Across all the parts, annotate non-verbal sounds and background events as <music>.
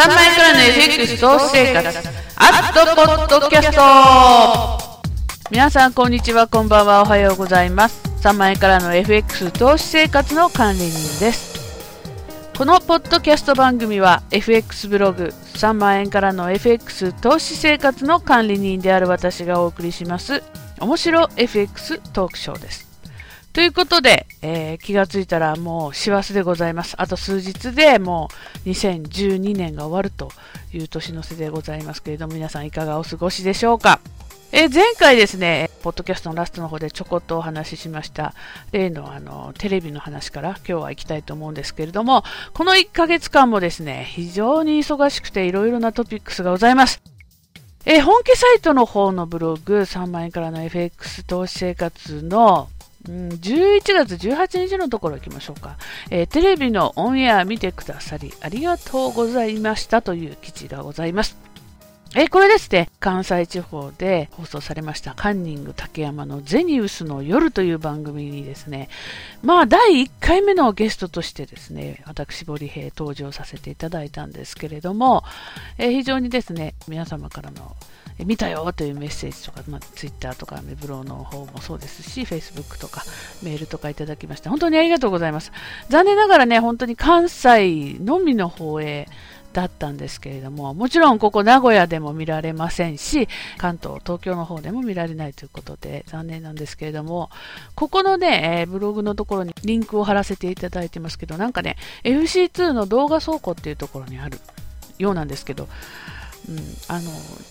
3万円からの FX 投資生活。アットポッドキャスト。皆さんこんにちは。こんばんは。おはようございます。3万円からの FX 投資生活の管理人です。このポッドキャスト番組は FX ブログ3万円からの FX 投資生活の管理人である私がお送りします。面白 FX トークショーです。ということで、えー、気がついたらもう師走でございます。あと数日でもう2012年が終わるという年の瀬でございますけれども、皆さんいかがお過ごしでしょうか。えー、前回ですね、ポッドキャストのラストの方でちょこっとお話ししました、例のあのテレビの話から今日は行きたいと思うんですけれども、この1ヶ月間もですね、非常に忙しくていろいろなトピックスがございます。えー、本家サイトの方のブログ、3万円からの FX 投資生活のうん、11月18日のところ行きましょうか、えー、テレビのオンエア見てくださりありがとうございましたという記事がございます。えー、これですね、関西地方で放送されましたカンニング竹山のゼニウスの夜という番組にですね、まあ第1回目のゲストとしてですね、私、ボリヘイ登場させていただいたんですけれども、えー、非常にですね、皆様からの見たよというメッセージとか、まあ、Twitter とかメブローの方もそうですし、Facebook とかメールとかいただきまして、本当にありがとうございます。残念ながらね、本当に関西のみの方へだったんですけれども、もちろんここ名古屋でも見られませんし、関東、東京の方でも見られないということで残念なんですけれども、ここのね、えブログのところにリンクを貼らせていただいてますけど、なんかね、FC2 の動画倉庫っていうところにあるようなんですけど、うん、あの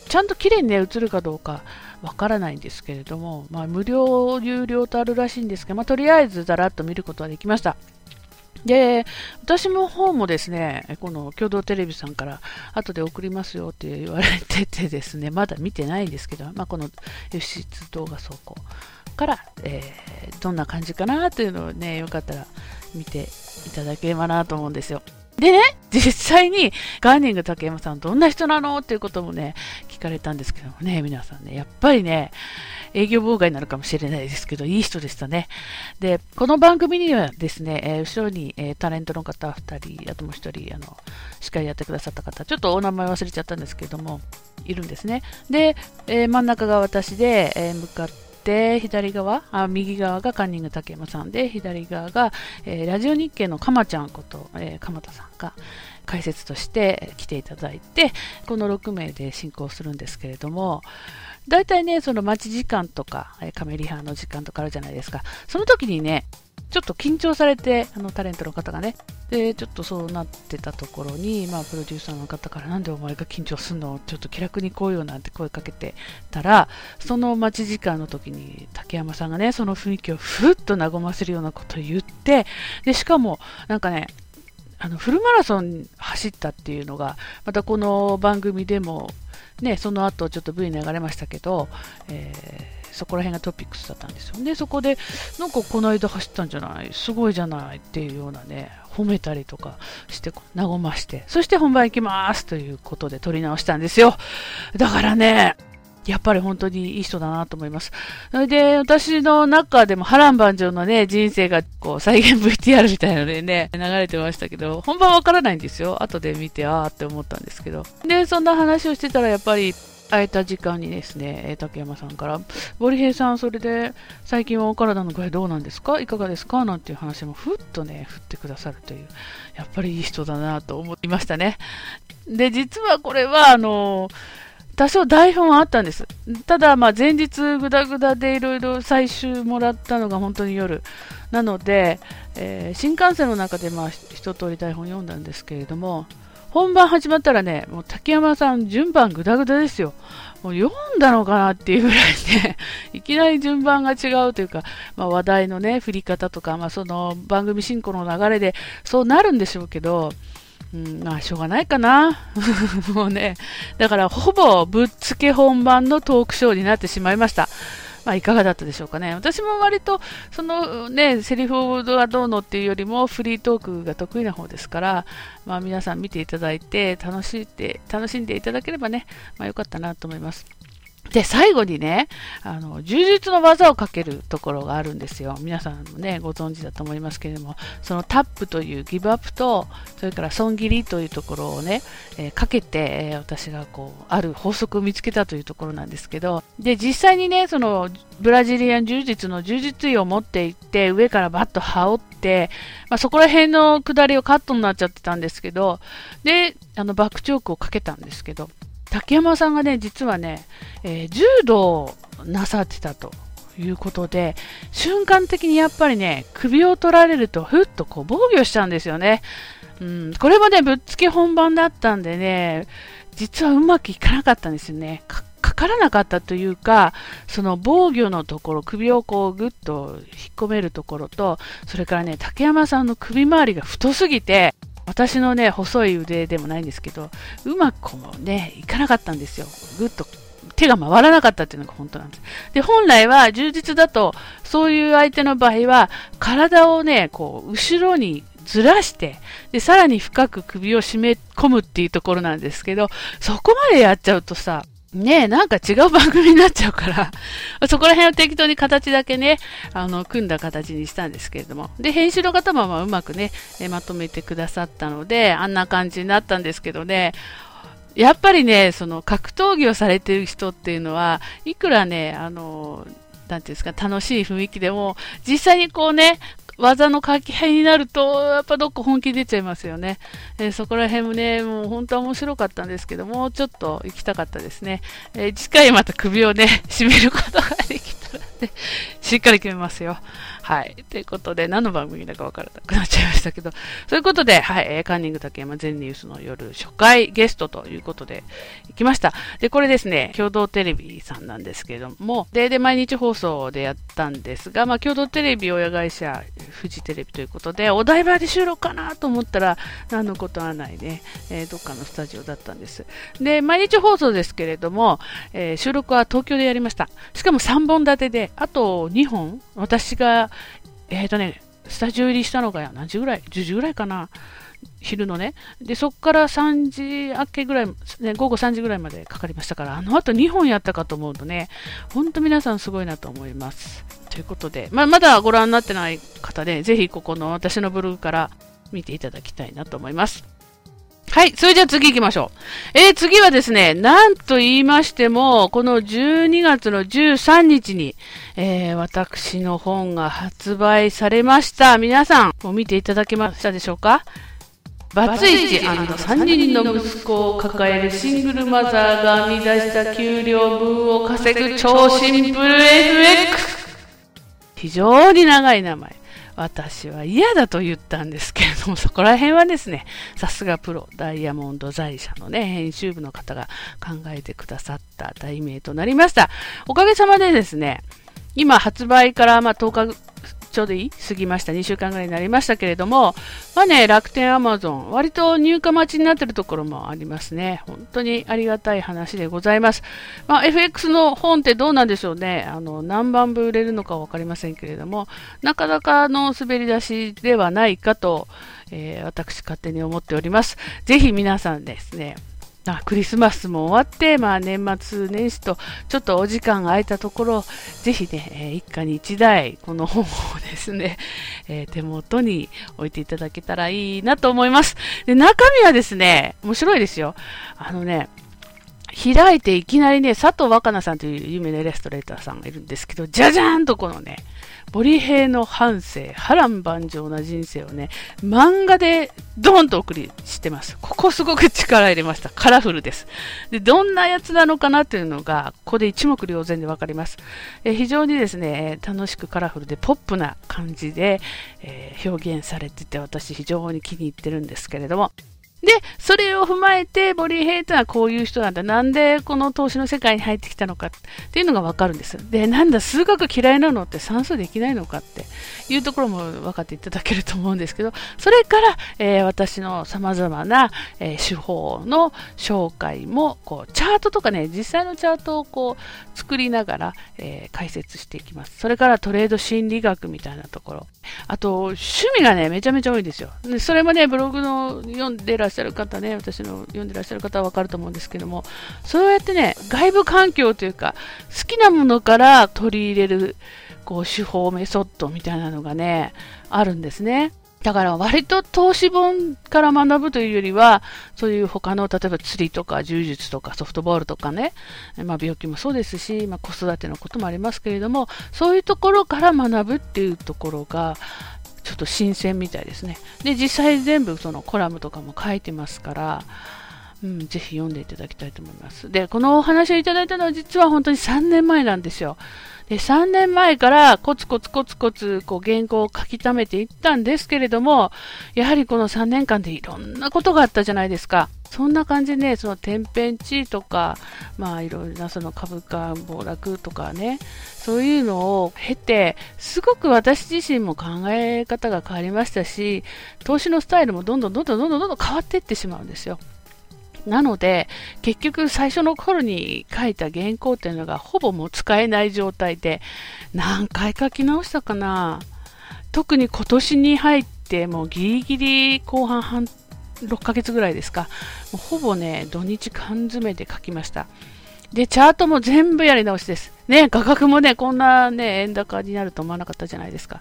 ちゃんと綺麗に、ね、映るかどうかわからないんですけれども、まあ、無料、有料とあるらしいんですが、まあ、とりあえずざらっと見ることができました。で、私の方もですね、この共同テレビさんから後で送りますよって言われててですね、<laughs> まだ見てないんですけど、まあ、この FC2 動画倉庫から、えー、どんな感じかなというのをね、よかったら見ていただければなと思うんですよ。でね、実際にガーニング竹山さんどんな人なのっていうこともね、聞かれたんですけどもね、皆さんね、やっぱりね、営業妨害なるかもしれないですけど、いい人でしたね。で、この番組にはですね、えー、後ろに、えー、タレントの方2人、あともう1人、あの、司会やってくださった方、ちょっとお名前忘れちゃったんですけども、いるんですね。で、えー、真ん中が私で、え向かって、で左側あ右側がカンニング竹山さんで左側が、えー、ラジオ日経のかまちゃんこと、えー、鎌田さんが解説として来ていただいてこの6名で進行するんですけれども大体ねその待ち時間とか、カメリハの時間とかあるじゃないですか。その時にねちょっと緊張されて、あのタレントの方がね、で、ちょっとそうなってたところに、まあ、プロデューサーの方から、なんでお前が緊張すんの？ちょっと気楽に来いよなんて声かけてたら、その待ち時間の時に、竹山さんがね、その雰囲気をふっと和ませるようなことを言って、で、しかも、なんかね、あのフルマラソン走ったっていうのが、またこの番組でも、ね、その後ちょっと V 流れましたけど、えーそこら辺がトピックスだったんですよ。で、そこで、なんかこの間走ったんじゃない？すごいじゃないっていうようなね、褒めたりとかして、和まして、そして本番行きますということで撮り直したんですよ。だからね、やっぱり本当にいい人だなと思います。それで、私の中でも波乱万丈のね、人生がこう再現 VTR みたいなのでね、流れてましたけど、本番わからないんですよ。後で見て、あーって思ったんですけど。で、そんな話をしてたら、やっぱり、空いた時間にですね、竹山さんから、ボリヘイさん、それで最近はお体の具合どうなんですか？いかがですか？なんていう話もふっとね、振ってくださるという、やっぱりいい人だなと思いましたね。で、実はこれは、あの、多少台本はあったんです。ただ、まあ、前日ぐだぐだでいろいろ採集もらったのが本当に夜。なので、えー、新幹線の中でまあ一通り台本読んだんですけれども、本番始まったらね、もう竹山さん順番ぐだぐだですよ。もう読んだのかなっていうぐらいね、<laughs> いきなり順番が違うというか、まあ、話題のね、振り方とか、まあ、その番組進行の流れでそうなるんでしょうけど、うん、まあ、しょうがないかな。<laughs> もうね、だからほぼぶっつけ本番のトークショーになってしまいました。まあ、いかがだったでしょうかね。私も割と、そのね、セリフがどうのっていうよりも、フリートークが得意な方ですから、まあ、皆さん見ていただいて、楽しんで、楽しんでいただければね、まあ、よかったなと思います。で、最後にね、あの、柔術の技をかけるところがあるんですよ。皆さんもね、ご存知だと思いますけれども、そのタップというギブアップと、それから損切りというところをね、えー、かけて、えー、私がこう、ある法則を見つけたというところなんですけど、で、実際にね、その、ブラジリアン柔術の柔術衣を持っていって、上からバッと羽織って、まあ、そこら辺の下りをカットになっちゃってたんですけど、で、あの、バックチョークをかけたんですけど、竹山さんがね、実はね、えー、柔道なさってたということで、瞬間的にやっぱりね、首を取られると、ふっとこう防御しちゃうんですよね。うん、これもね、ぶっつけ本番だったんでね、実はうまくいかなかったんですよね。かからなかったというか、その防御のところ、首をこうぐっと引っ込めるところと、それからね、竹山さんの首周りが太すぎて、私のね、細い腕でもないんですけど、うまくもね、いかなかったんですよ。ぐっと手が回らなかったっていうのが本当なんです。で、本来は充実だと、そういう相手の場合は、体をね、こう、後ろにずらして、で、さらに深く首を締め込むっていうところなんですけど、そこまでやっちゃうとさ、ねえ、なんか違う番組になっちゃうから、<laughs> そこら辺を適当に形だけね、あの、組んだ形にしたんですけれども。で、編集の方もまあうまくね、まとめてくださったので、あんな感じになったんですけどね、やっぱりね、その格闘技をされてる人っていうのは、いくらね、あの、なていうんですか、楽しい雰囲気でも、実際にこうね、技の掛け合いになると、やっぱどっか本気出ちゃいますよね。えー、そこら辺もね、もう本当は面白かったんですけど、もうちょっと行きたかったですね。えー、次回また首をね、締めることができたらね、しっかり決めますよ。はい。ということで、何の番組だか分からなくなっちゃいましたけど、そういうことで、はい、え、カンニング竹山全ニュースの夜初回ゲストということで行きました。で、これですね、共同テレビさんなんですけれども、で、で、毎日放送でやったんですが、まあ、共同テレビ親会社、フジテレビということで、お台場で収録かなと思ったら、何のことはないね、えー、どっかのスタジオだったんです。で、毎日放送ですけれども、えー、収録は東京でやりました。しかも3本立てで、あと2本、私がえっ、ー、とね、スタジオ入りしたのが何時ぐらい ?10 時ぐらいかな？昼のね。で、そこから3時明けぐらい、ね、午後3時ぐらいまでかかりましたから、あの後2本やったかと思うとね、ほんと皆さんすごいなと思います。ということで、ま、まだご覧になってない方で、ぜひここの私のブログから見ていただきたいなと思います。はい。それじゃあ次行きましょう。えー、次はですね、なんと言いましても、この12月の13日に、えー、私の本が発売されました。皆さん、もう見ていただけましたでしょうか？バツイチ &3 人の息子を抱えるシングルマザーが編み出した給料分を稼ぐ超シンプル FX。非常に長い名前。私は嫌だと言ったんですけれども、そこら辺はですね、さすがプロ、ダイヤモンド財社のね、編集部の方が考えてくださった題名となりました。おかげさまでですね、今発売からま10日ちょうどいい？過ぎました。2週間ぐらいになりましたけれども、まあね、楽天アマゾン、割と入荷待ちになってるところもありますね。本当にありがたい話でございます。まあ、FX の本ってどうなんでしょうね。あの、何番部売れるのかわかりませんけれども、なかなかの滑り出しではないかと、えー、私勝手に思っております。ぜひ皆さんですね、あクリスマスも終わって、まあ、年末年始とちょっとお時間が空いたところ、ぜひね、え一家に一台、この本をですね、<laughs> えー、手元に置いていただけたらいいなと思います。で、中身はですね、面白いですよ。あのね、開いていきなりね、佐藤若菜さんという有名なイラストレーターさんがいるんですけど、じゃじゃーんとこのね、ボリヘイの半生、波乱万丈な人生をね、漫画でドーンと送りしてます。ここすごく力入れました。カラフルです。で、どんなやつなのかなっていうのが、ここで一目瞭然でわかります。え非常にですね、楽しくカラフルでポップな感じで、えー、表現されてて、私非常に気に入ってるんですけれども、で、それを踏まえて、ボリー・ヘイというのはこういう人なんだ。なんでこの投資の世界に入ってきたのかっていうのがわかるんです。で、なんだ、数学嫌いなのって算数できないのかっていうところも分かっていただけると思うんですけど、それから、えー、私の様々な、えー、手法の紹介も、こう、チャートとかね、実際のチャートをこう、作りながら、えー、解説していきます。それからトレード心理学みたいなところ。あと、趣味がね、めちゃめちゃ多いんですよ。それもね、ブログの読んでらっしゃる方ね、私の読んでらっしゃる方はわかると思うんですけども、そうやってね、外部環境というか、好きなものから取り入れる、こう、手法、メソッドみたいなのがね、あるんですね。だから割と投資本から学ぶというよりは、そういう他の、例えば釣りとか柔術とかソフトボールとかね、まあ病気もそうですし、まあ子育てのこともありますけれども、そういうところから学ぶっていうところが、ちょっと新鮮みたいですね。で、実際全部そのコラムとかも書いてますから、うん、ぜひ読んでいただきたいと思います。で、このお話をいただいたのは実は本当に3年前なんですよ。で、3年前からコツコツコツコツこう原稿を書き溜めていったんですけれども、やはりこの3年間でいろんなことがあったじゃないですか。そんな感じで、ね、その天変地異とか、まあいろいろなその株価暴落とかね、そういうのを経て、すごく私自身も考え方が変わりましたし、投資のスタイルもどんどんどんどんどんどんどん変わっていってしまうんですよ。なので、結局最初の頃に書いた原稿っていうのがほぼもう使えない状態で、何回書き直したかな特に今年に入ってもうギリギリ後半半6ヶ月ぐらいですか。もうほぼね、土日缶詰で書きました。で、チャートも全部やり直しです。ね、価格もね、こんなね、円高になると思わなかったじゃないですか。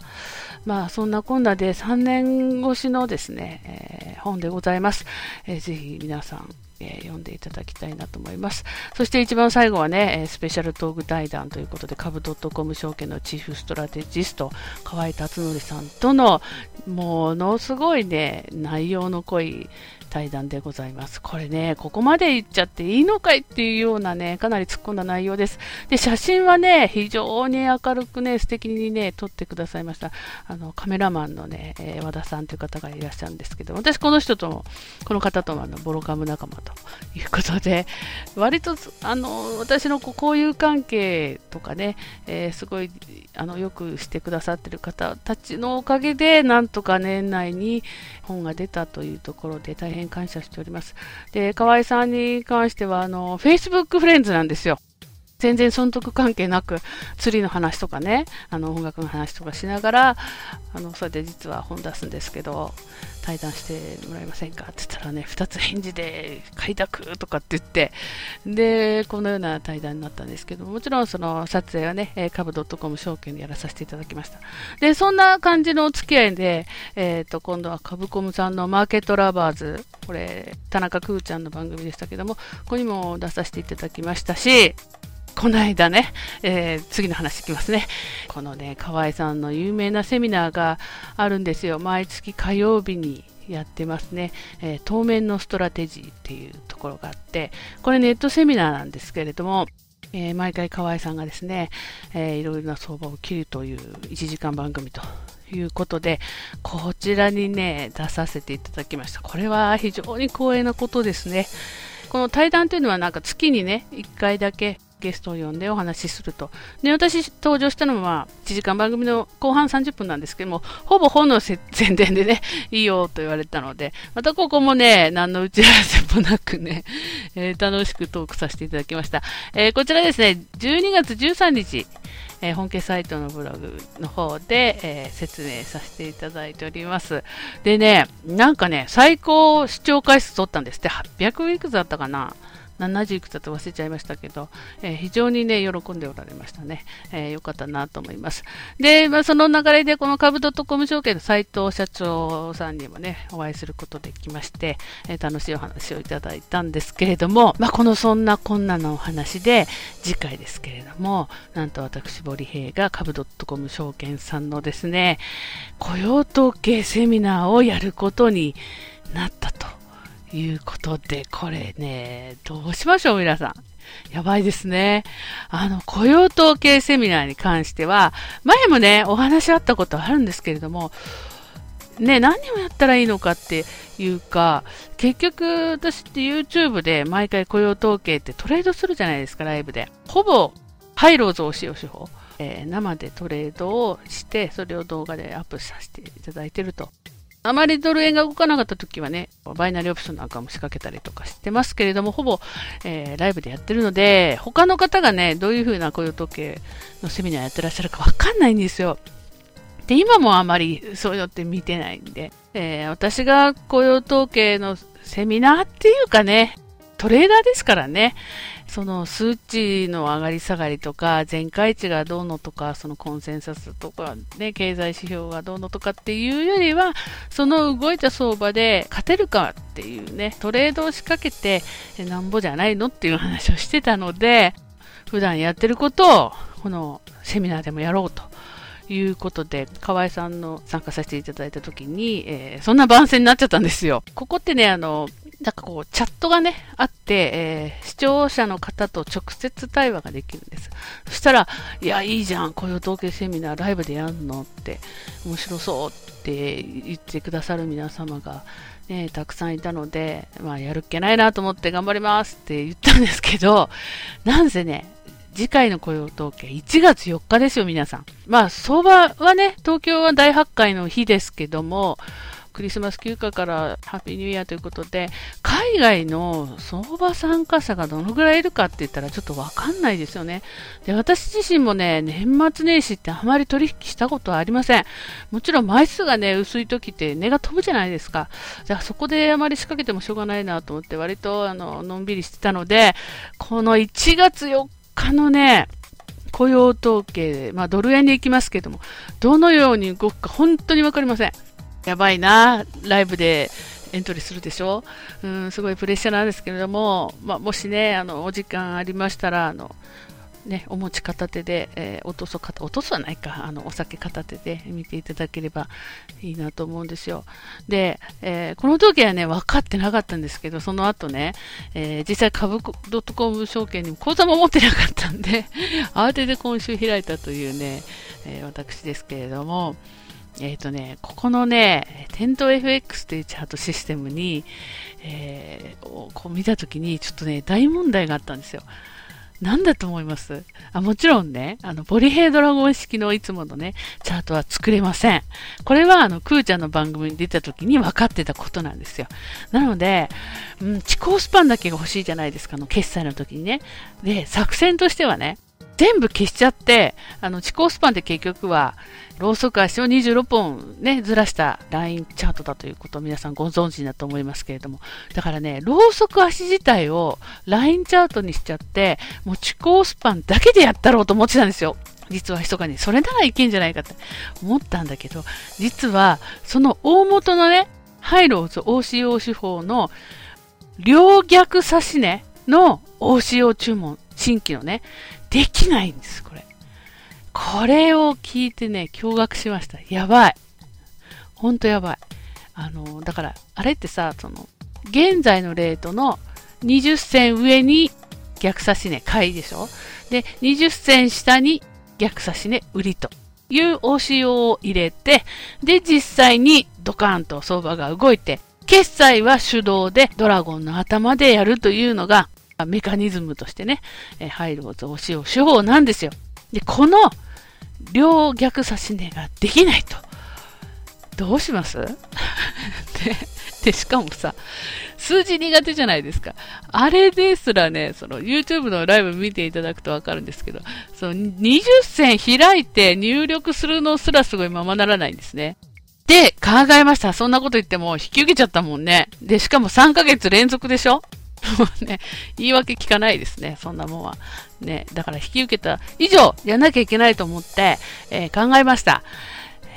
まあ、そんなこんなで3年越しのですね、えー、本でございます。えー、ぜひ皆さん、えー、読んでいただきたいなと思います。そして一番最後はね、えスペシャルトーク対談ということで、株 .com 証券のチーフストラテジスト、河合達則さんとの、ものすごいね、内容の濃い対談でございます。これね、ここまで言っちゃっていいのかいっていうようなね、かなり突っ込んだ内容です。で、写真はね、非常に明るくね、素敵にね、撮ってくださいました。あの、カメラマンのね、えー、和田さんという方がいらっしゃるんですけど、私この人とも、この方ともあの、ボロカム仲間ということで、割と、あの、私のこう交友関係とかね、えー、すごい、あの、よくしてくださってる方たちのおかげで、なんとか年内に本が出たというところで大変感謝しております。で、河合さんに関しては、あの、Facebook フレンズなんですよ。全然損得関係なく、釣りの話とかね、あの音楽の話とかしながら、あのそれで実は本出すんですけど、対談してもらえませんかって言ったらね、2つ返事で快諾とかって言って、で、このような対談になったんですけど、もちろんその撮影はね、株 .com 証券でやらさせていただきました。で、そんな感じのお付き合いで、え、ー、と、今度は株コムさんのマーケットラバーズ、これ、田中くーちゃんの番組でしたけども、ここにも出させていただきましたし、この間ね、えー、次の話いきますね。このね、河合さんの有名なセミナーがあるんですよ。毎月火曜日にやってますね、えー、当面のストラテジーっていうところがあって、これネットセミナーなんですけれども、えー、毎回河合さんがですね、えー、いろいろな相場を切るという1時間番組ということで、こちらにね、出させていただきました。これは非常に光栄なことですね。この対談というのはなんか月にね、1回だけゲストを呼んでお話しすると。で、私登場したのは、1時間番組の後半30分なんですけども、ほぼ本の <laughs> 宣伝でね、いいよと言われたので、またここもね、何の打ち合わせもなくね、えー、楽しくトークさせていただきました。えー、こちらですね、12月13日、えー、本家サイトのブログの方で、えー、説明させていただいております。でね、なんかね、最高視聴回数取ったんですって、800いくつだったかな？70いくつだと忘れちゃいましたけど、えー、非常にね、喜んでおられましたね。えー、よかったなと思います。で、まあ、その流れで、この株 .com 証券の斉藤社長さんにもね、お会いすることできまして、えー、楽しいお話をいただいたんですけれども、まあ、このそんなこんなのお話で、次回ですけれども、なんと私、堀平が株 .com 証券さんのですね、雇用統計セミナーをやることになったと。いうことで、これね、どうしましょう、皆さん。やばいですね。あの、雇用統計セミナーに関しては、前もね、お話あったことあるんですけれども、ね、何をやったらいいのかっていうか、結局私って YouTube で毎回雇用統計ってトレードするじゃないですか、ライブで。ほぼ、ハイローズを使用手法。えー、生でトレードをして、それを動画でアップさせていただいてるとあまりドル円が動かなかった時はね、バイナリーオプションなんかも仕掛けたりとかしてますけれども、ほぼ、えー、ライブでやってるので、他の方がね、どういう風な雇用統計のセミナーやってらっしゃるかわかんないんですよ。で、今もあまりそういうのって見てないんで、えー、私が雇用統計のセミナーっていうかね、トレーダーですからね。その数値の上がり下がりとか、前回値がどうのとか、そのコンセンサスとか、ね、経済指標がどうのとかっていうよりは、その動いた相場で勝てるかっていうね、トレードを仕掛けて、なんぼじゃないのっていう話をしてたので、普段やってることを、このセミナーでもやろうと。いうことで、河合さんの参加させていただいたときに、えー、そんな番宣になっちゃったんですよ。ここってね、あの、なんかこう、チャットがね、あって、えー、視聴者の方と直接対話ができるんです。そしたら、いや、いいじゃん、雇用統計セミナーライブでやんのって、面白そうって言ってくださる皆様が、ね、たくさんいたので、まあ、やるっけないなと思って頑張りますって言ったんですけど、なんせね、次回の雇用統計、1月4日ですよ、皆さん。まあ、相場はね、東京は大発会の日ですけども、クリスマス休暇からハッピーニューイヤーということで、海外の相場参加者がどのぐらいいるかって言ったらちょっとわかんないですよね。で、私自身もね、年末年始ってあまり取引したことはありません。もちろん枚数がね、薄い時って値が飛ぶじゃないですか。じゃあそこであまり仕掛けてもしょうがないなと思って割とあの、のんびりしてたので、この1月4日のね、雇用統計、まあ、ドル円でいきますけども、どのように動くか本当に分かりません。やばいな、ライブでエントリーするでしょ、うん、すごいプレッシャーなんですけれども、まあ、もしね、あのお時間ありましたら、あのね、お持ち片手で、えー、落とす方、落とすはないか、あのお酒片手で見ていただければいいなと思うんですよ。で、えー、この時はね、分かってなかったんですけど、その後ね、えー、実際株 .com 証券にも口座も持ってなかったんで、慌てて今週開いたというね、え私ですけれども、えっ、ー、とね、ここのね、テント FX というチャートシステムに、えー、こう見たときに、ちょっとね、大問題があったんですよ。何だと思います？あもちろんね、あの、ボリヘイドラゴン式のいつものね、チャートは作れません。これは、あの、クーちゃんの番組に出た時に分かってたことなんですよ。なので、うん、地高スパンだけが欲しいじゃないですか、あの、決済の時にね。で、作戦としてはね、全部消しちゃって、あの、地高スパンって結局は、ローソク足を26本ね、ずらしたラインチャートだということを皆さんご存知だと思いますけれども。だからね、ローソク足自体をラインチャートにしちゃって、もう地高スパンだけでやったろうと思ってたんですよ。実は密かに。それならいけんじゃないかって思ったんだけど、実は、その大元のね、ハイローズ OCO 手法の両逆差し値の OCO 注文、新規のね、できないんです、これ。これを聞いてね、驚愕しました。やばい。ほんとやばい。あの、だから、あれってさ、その、現在のレートの20銭上に逆差し値買いでしょ？で、20銭下に逆差し値売りという OCO を入れて、で、実際にドカーンと相場が動いて、決済は手動でドラゴンの頭でやるというのが、メカニズムとしてね、えー、ローズを使用手法なんですよ。で、この両逆差し値ができないと。どうします？<laughs> でで、しかもさ、数字苦手じゃないですか。あれですらね、その YouTube のライブ見ていただくとわかるんですけど、その20線開いて入力するのすらすごいままならないんですね。で、考えました。そんなこと言っても引き受けちゃったもんね。で、しかも3ヶ月連続でしょ？<laughs> もうね、言い訳聞かないですね、そんなもんは。ね、だから引き受けた以上、やんなきゃいけないと思って、えー、考えました。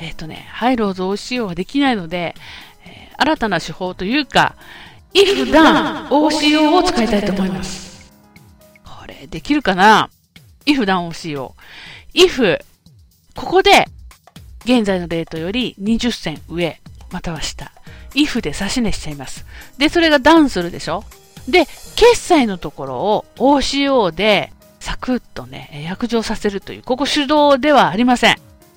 えっ、ー、とね、ハイローズ OCO はできないので、えー、新たな手法というか、if done OCO を使いたいと思います。これ、できるかな ?if done OCO。if、ここで、現在のレートより20銭上、または下。if で差し値しちゃいます。で、それがダウンするでしょ？で、決済のところを OCO でサクッとね、約定させるという、ここ手動ではありません。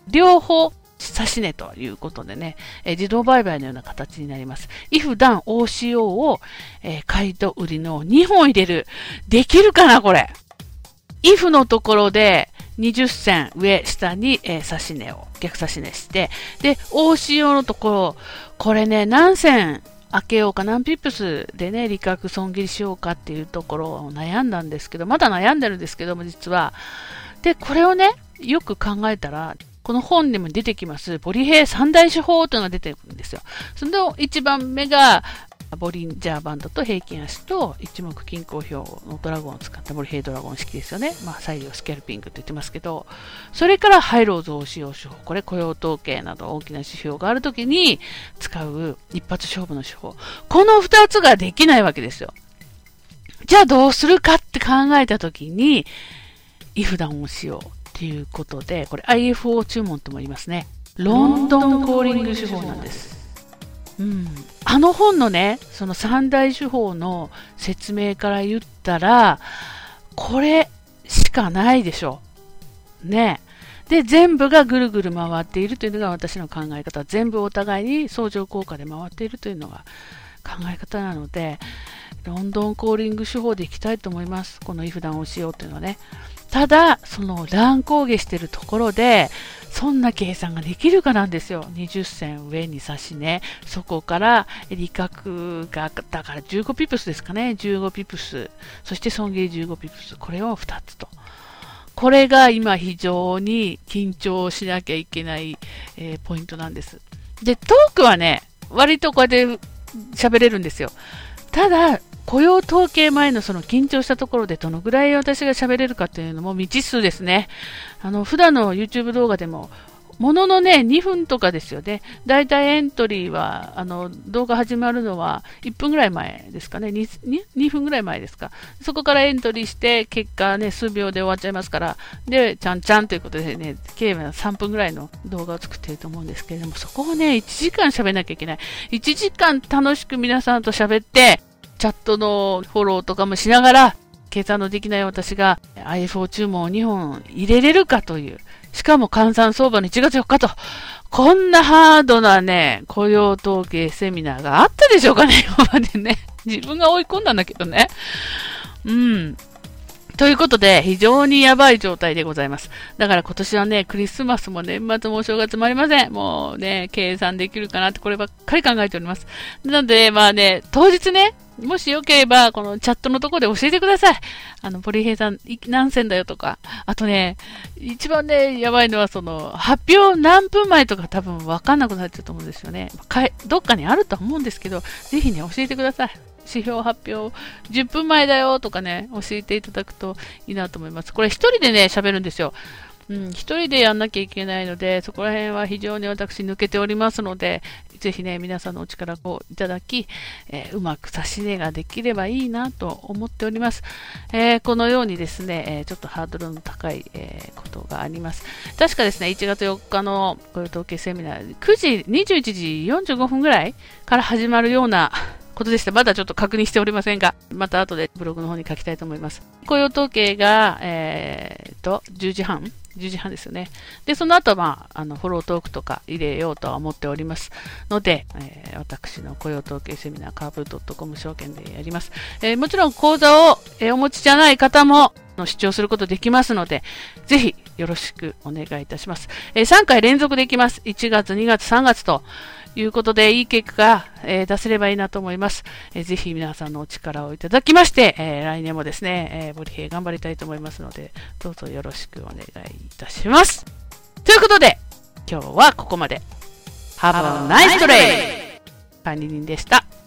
両方差し値ということでね、え自動売買のような形になります。if done OCO を、えー、買いと売りの2本入れる。できるかなこれ。if のところで20銭上、下に、えー、差し値を、逆差し値して、で、OCO のところ、これね、何銭開けようか、何ピップスでね、利確損切りしようかっていうところを悩んだんですけど、まだ悩んでるんですけども、実は。で、これをね、よく考えたら、この本にも出てきます、ポリヘイ三大手法というのが出てくるんですよ。その一番目が、ボリンジャーバンドと平均足と一目均衡表のドラゴンを使ったボリヘイドラゴン式ですよね。まあ、裁量スキャルピングと言ってますけど、それからハイロー増使用手法、これ雇用統計など大きな指標があるときに使う一発勝負の手法。この2つができないわけですよ。じゃあどうするかって考えたときに、イフダンをしようっていうことで、これ IFO 注文とも言いますね。ロンドンコーリング手法なんです。うん、あの本のね、その三大手法の説明から言ったら、これしかないでしょ。ね。で、全部がぐるぐる回っているというのが私の考え方。全部お互いに相乗効果で回っているというのが考え方なので、ロンドンコーリング手法でいきたいと思います。このイフダンをしようというのはね。ただ、その乱高下してるところで、そんな計算ができるかなんですよ。20線上に差しね、そこから利確が、だから15ピプスですかね、15ピプス、そして損切り15ピプス、これを2つと。これが今非常に緊張しなきゃいけない、えー、ポイントなんです。で、トークはね、割とこうやって喋れるんですよ。ただ、雇用統計前のその緊張したところでどのぐらい私が喋れるかというのも未知数ですね。あの、普段の YouTube 動画でも、もののね、2分とかですよね。だいたいエントリーは、あの、動画始まるのは1分ぐらい前ですかね。2, 2分ぐらい前ですか。そこからエントリーして、結果ね、数秒で終わっちゃいますから、で、ちゃんちゃんということでね、計3分ぐらいの動画を作っていると思うんですけれども、そこをね、1時間喋んなきゃいけない。1時間楽しく皆さんと喋って、チャットのフォローとかもしながら、計算のできない私が iPhone 注文を2本入れれるかという、しかも換算相場の1月4日と、こんなハードなね、雇用統計セミナーがあったでしょうかね、<laughs> 今までね。自分が追い込んだんだけどね。うん。ということで、非常にやばい状態でございます。だから今年はね、クリスマスも年末もお正月もありません。もうね、計算できるかなってこればっかり考えております。なので、まあね、当日ね、もしよければ、このチャットのところで教えてください。あの、ポリヘイさん、何線だよとか。あとね、一番ね、やばいのは、その、発表何分前とか多分わかんなくなっちゃうと思うんですよね。どっかにあると思うんですけど、ぜひね、教えてください。指標発表10分前だよとかね、教えていただくといいなと思います。これ一人でね、喋るんですよ。うん、一人でやんなきゃいけないので、そこら辺は非常に私抜けておりますので、ぜひね、皆さんのお力をいただき、えー、うまく差し値ができればいいなと思っております。えー、このようにですね、えー、ちょっとハードルの高い、えことがあります。確かですね、1月4日の雇用統計セミナー、9時、21時45分ぐらいから始まるようなことでした。まだちょっと確認しておりませんが、また後でブログの方に書きたいと思います。雇用統計が、えー、と、10時半10時半ですよね。で、その後、まあ、あの、フォロートークとか入れようとは思っておりますので、えー、私の雇用統計セミナー、カーブドットコム証券でやります。えー、もちろん講座を、えー、お持ちじゃない方も、の視聴することできますので、ぜひよろしくお願いいたします。え、3回連続できます。1月、2月、3月と、いうことで、いい結果が、えー、出せればいいなと思います。えー、ぜひ皆さんのお力をいただきまして、えー、来年もですね、えー、ボリヘイ頑張りたいと思いますので、どうぞよろしくお願いいたします。ということで、今日はここまで。Have a nice day! 管理人でした。